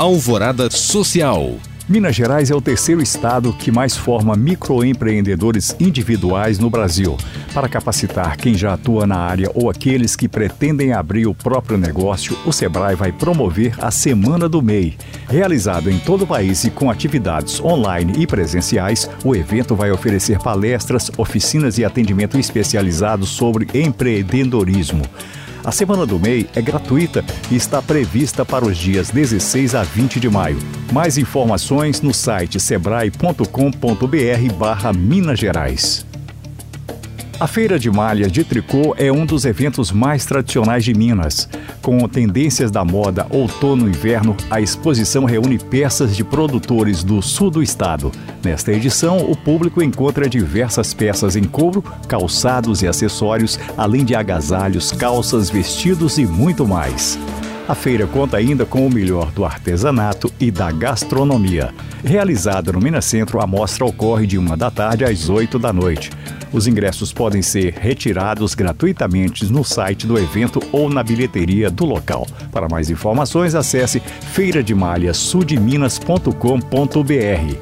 Alvorada Social. Minas Gerais é o terceiro estado que mais forma microempreendedores individuais no Brasil. Para capacitar quem já atua na área ou aqueles que pretendem abrir o próprio negócio, o Sebrae vai promover a Semana do MEI. Realizado em todo o país e com atividades online e presenciais, o evento vai oferecer palestras, oficinas e atendimento especializado sobre empreendedorismo. A Semana do MEI é gratuita e está prevista para os dias 16 a 20 de maio. Mais informações no site sebrae.com.br barra Minas Gerais. A Feira de Malhas de Tricô é um dos eventos mais tradicionais de Minas. Com tendências da moda outono-inverno, a exposição reúne peças de produtores do sul do estado. Nesta edição, o público encontra diversas peças em couro, calçados e acessórios, além de agasalhos, calças, vestidos e muito mais. A feira conta ainda com o melhor do artesanato e da gastronomia. Realizada no Minas Centro, a mostra ocorre de uma da tarde às 8 da noite. Os ingressos podem ser retirados gratuitamente no site do evento ou na bilheteria do local. Para mais informações, acesse feirademinas.com.br.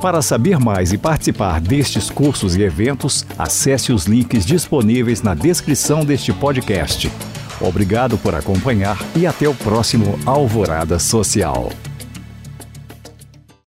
Para saber mais e participar destes cursos e eventos, acesse os links disponíveis na descrição deste podcast. Obrigado por acompanhar e até o próximo Alvorada Social.